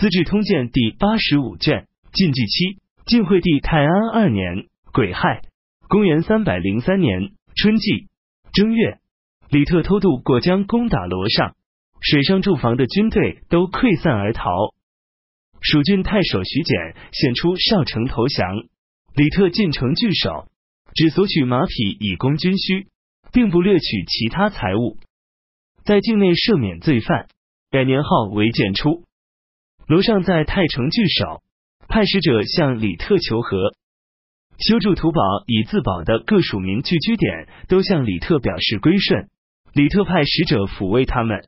资治通鉴》第八十五卷，晋纪七，晋惠帝泰安二年癸亥，公元三百零三年春季正月，李特偷渡过江，攻打罗上，水上驻防的军队都溃散而逃。蜀郡太守徐简献出少城投降，李特进城据守，只索取马匹以供军需，并不掠取其他财物，在境内赦免罪犯，改年号为建初。罗尚在太城据守，派使者向李特求和，修筑土堡以自保的各属民聚居点都向李特表示归顺。李特派使者抚慰他们，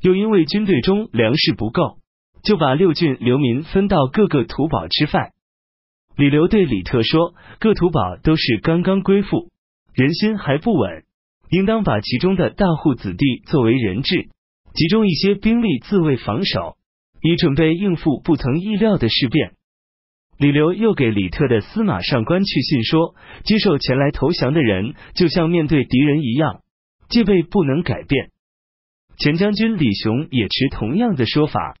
又因为军队中粮食不够。就把六郡流民分到各个土堡吃饭。李刘对李特说：“各土堡都是刚刚归附，人心还不稳，应当把其中的大户子弟作为人质，集中一些兵力自卫防守，以准备应付不曾意料的事变。”李刘又给李特的司马上官去信说：“接受前来投降的人，就像面对敌人一样，戒备不能改变。”前将军李雄也持同样的说法。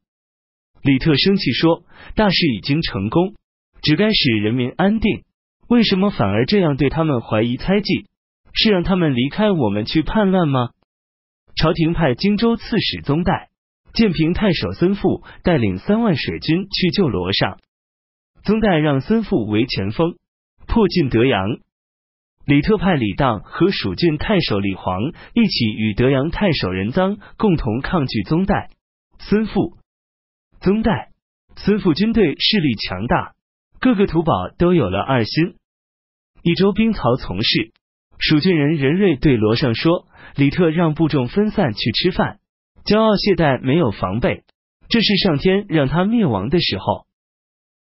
李特生气说：“大事已经成功，只该使人民安定，为什么反而这样对他们怀疑猜忌？是让他们离开我们去叛乱吗？”朝廷派荆州刺史宗代、建平太守孙富带领三万水军去救罗尚。宗代让孙富为前锋，破进德阳。李特派李当和蜀郡太守李黄一起与德阳太守任臧共同抗拒宗代、孙富。宗代、孙富军队势力强大，各个土堡都有了二心。益州兵曹从事，蜀郡人任瑞对罗尚说：“李特让部众分散去吃饭，骄傲懈怠，没有防备，这是上天让他灭亡的时候。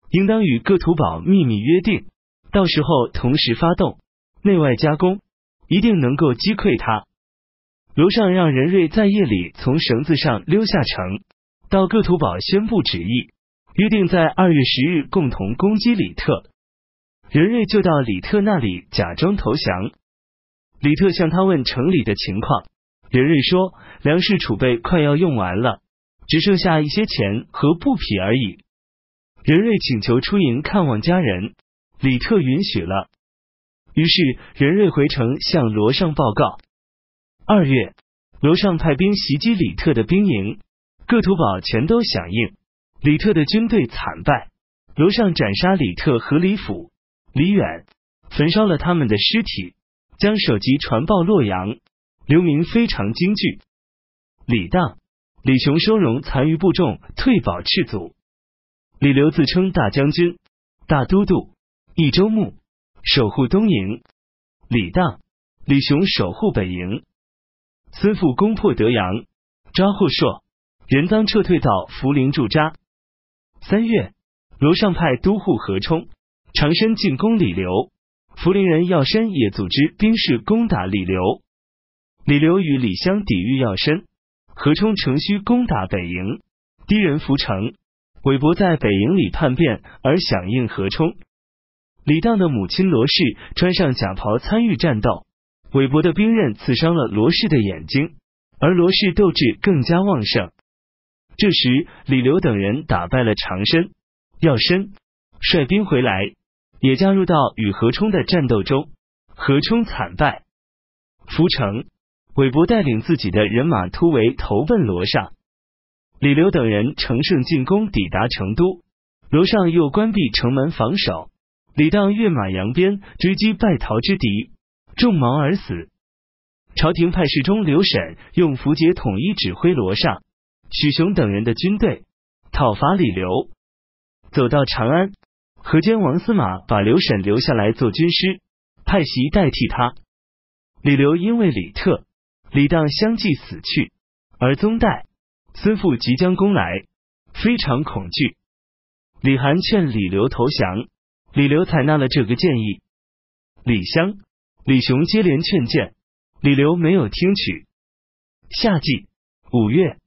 应当与各土堡秘密约定，到时候同时发动，内外夹攻，一定能够击溃他。”罗尚让任瑞在夜里从绳子上溜下城。到各土堡宣布旨意，约定在二月十日共同攻击李特。任瑞就到李特那里假装投降。李特向他问城里的情况，任瑞说粮食储备快要用完了，只剩下一些钱和布匹而已。任瑞请求出营看望家人，李特允许了。于是任瑞回城向罗尚报告。二月，罗尚派兵袭击李特的兵营。各土堡全都响应，李特的军队惨败。楼上斩杀李特和李府、李远，焚烧了他们的尸体，将首级传报洛阳。流民非常惊惧。李当、李雄收容残余部众，退保赤祖。李刘自称大将军、大都督、益州牧，守护东营。李当、李雄守护北营。孙富攻破德阳，抓获硕。人赃撤退到涪陵驻扎。三月，罗尚派都护何冲、长身进攻李刘，涪陵人药山也组织兵士攻打李刘。李刘与李湘抵御要深，何冲乘虚攻打北营，敌人浮城。韦伯在北营里叛变而响应何冲。李当的母亲罗氏穿上甲袍参与战斗，韦伯的兵刃刺伤了罗氏的眼睛，而罗氏斗志更加旺盛。这时，李刘等人打败了长申、药申，率兵回来，也加入到与何冲的战斗中。何冲惨败，涪城，韦伯带领自己的人马突围，投奔罗尚。李刘等人乘胜进攻，抵达成都，罗尚又关闭城门防守。李当跃马扬鞭追击败逃之敌，中矛而死。朝廷派侍中刘审用符节统一指挥罗尚。许雄等人的军队讨伐李刘，走到长安，河间王司马把刘审留下来做军师，派袭代替他。李刘因为李特、李当相继死去，而宗代、孙富即将攻来，非常恐惧。李涵劝李刘投降，李刘采纳了这个建议。李湘、李雄接连劝谏，李刘没有听取。夏季五月。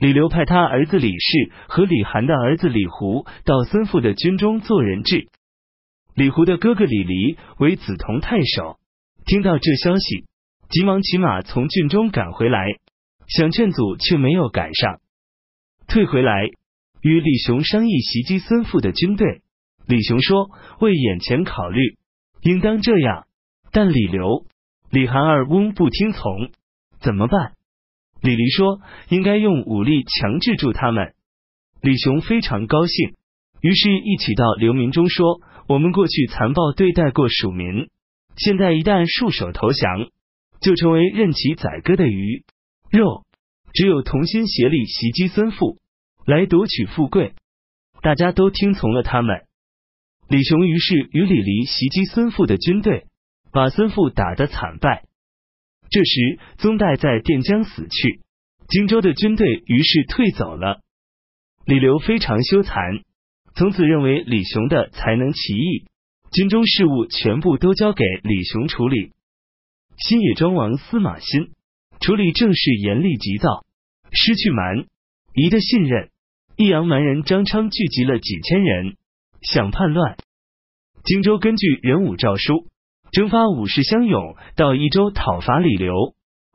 李刘派他儿子李氏和李涵的儿子李胡到孙富的军中做人质。李胡的哥哥李黎为梓潼太守，听到这消息，急忙骑马从郡中赶回来，想劝阻却没有赶上，退回来。与李雄商议袭击孙富的军队。李雄说：“为眼前考虑，应当这样。”但李刘、李韩二翁不听从，怎么办？李黎说：“应该用武力强制住他们。”李雄非常高兴，于是一起到流民中说：“我们过去残暴对待过蜀民，现在一旦束手投降，就成为任其宰割的鱼肉。只有同心协力袭击孙富，来夺取富贵。”大家都听从了他们。李雄于是与李黎袭击孙富的军队，把孙富打得惨败。这时，宗代在垫江死去，荆州的军队于是退走了。李刘非常羞惭，从此认为李雄的才能奇异，军中事务全部都交给李雄处理。新野庄王司马欣。处理政事严厉急躁，失去蛮。夷的信任。益阳蛮人张昌聚集了几千人。想叛乱，荆州根据仁武诏书，征发武士乡勇。到益州讨伐李刘，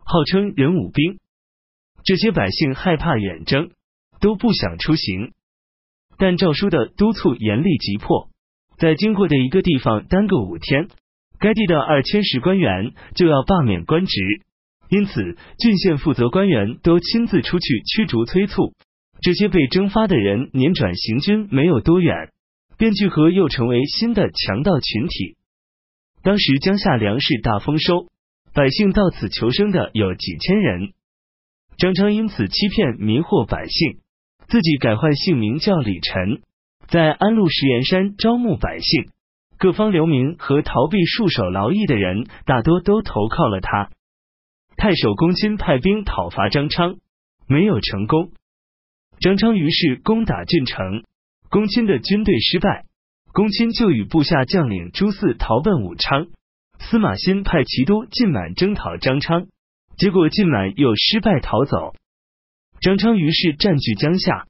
号称仁武兵。这些百姓害怕远征，都不想出行。但诏书的督促严厉急迫，在经过的一个地方耽搁五天，该地的二千石官员就要罢免官职，因此郡县负责官员都亲自出去驱逐催促。这些被征发的人年转行军没有多远。便聚合，又成为新的强盗群体。当时江夏粮食大丰收，百姓到此求生的有几千人。张昌因此欺骗迷惑百姓，自己改换姓名叫李晨，在安陆石岩山招募百姓。各方流民和逃避戍守劳役的人，大多都投靠了他。太守公卿派兵讨伐张昌，没有成功。张昌于是攻打郡城。公卿的军队失败，公卿就与部下将领朱四逃奔武昌。司马欣派骑都晋满征讨张昌，结果晋满又失败逃走。张昌于是占据江夏，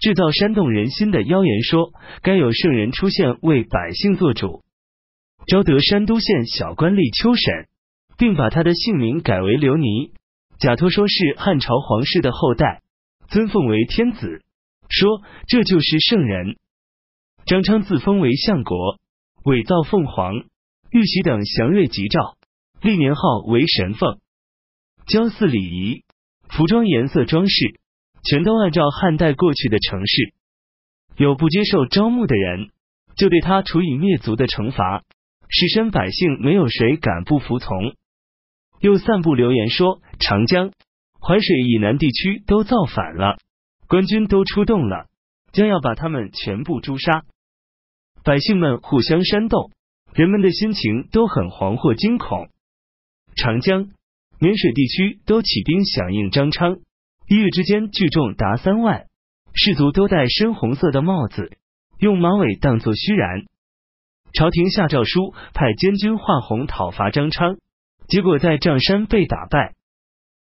制造煽动人心的谣言，说该有圣人出现为百姓做主，招得山都县小官吏秋审，并把他的姓名改为刘尼，假托说是汉朝皇室的后代，尊奉为天子。说这就是圣人。张昌自封为相国，伪造凤凰、玉玺等祥瑞吉兆，历年号为神凤。交祀礼仪、服装颜色、装饰，全都按照汉代过去的程式。有不接受招募的人，就对他处以灭族的惩罚。士绅百姓没有谁敢不服从。又散布流言说，长江、淮水以南地区都造反了。官军都出动了，将要把他们全部诛杀。百姓们互相煽动，人们的心情都很惶惑惊恐。长江、沔水地区都起兵响应张昌，一日之间聚众达三万，士卒都戴深红色的帽子，用马尾当作须髯。朝廷下诏书，派监军华宏讨伐张昌，结果在丈山被打败。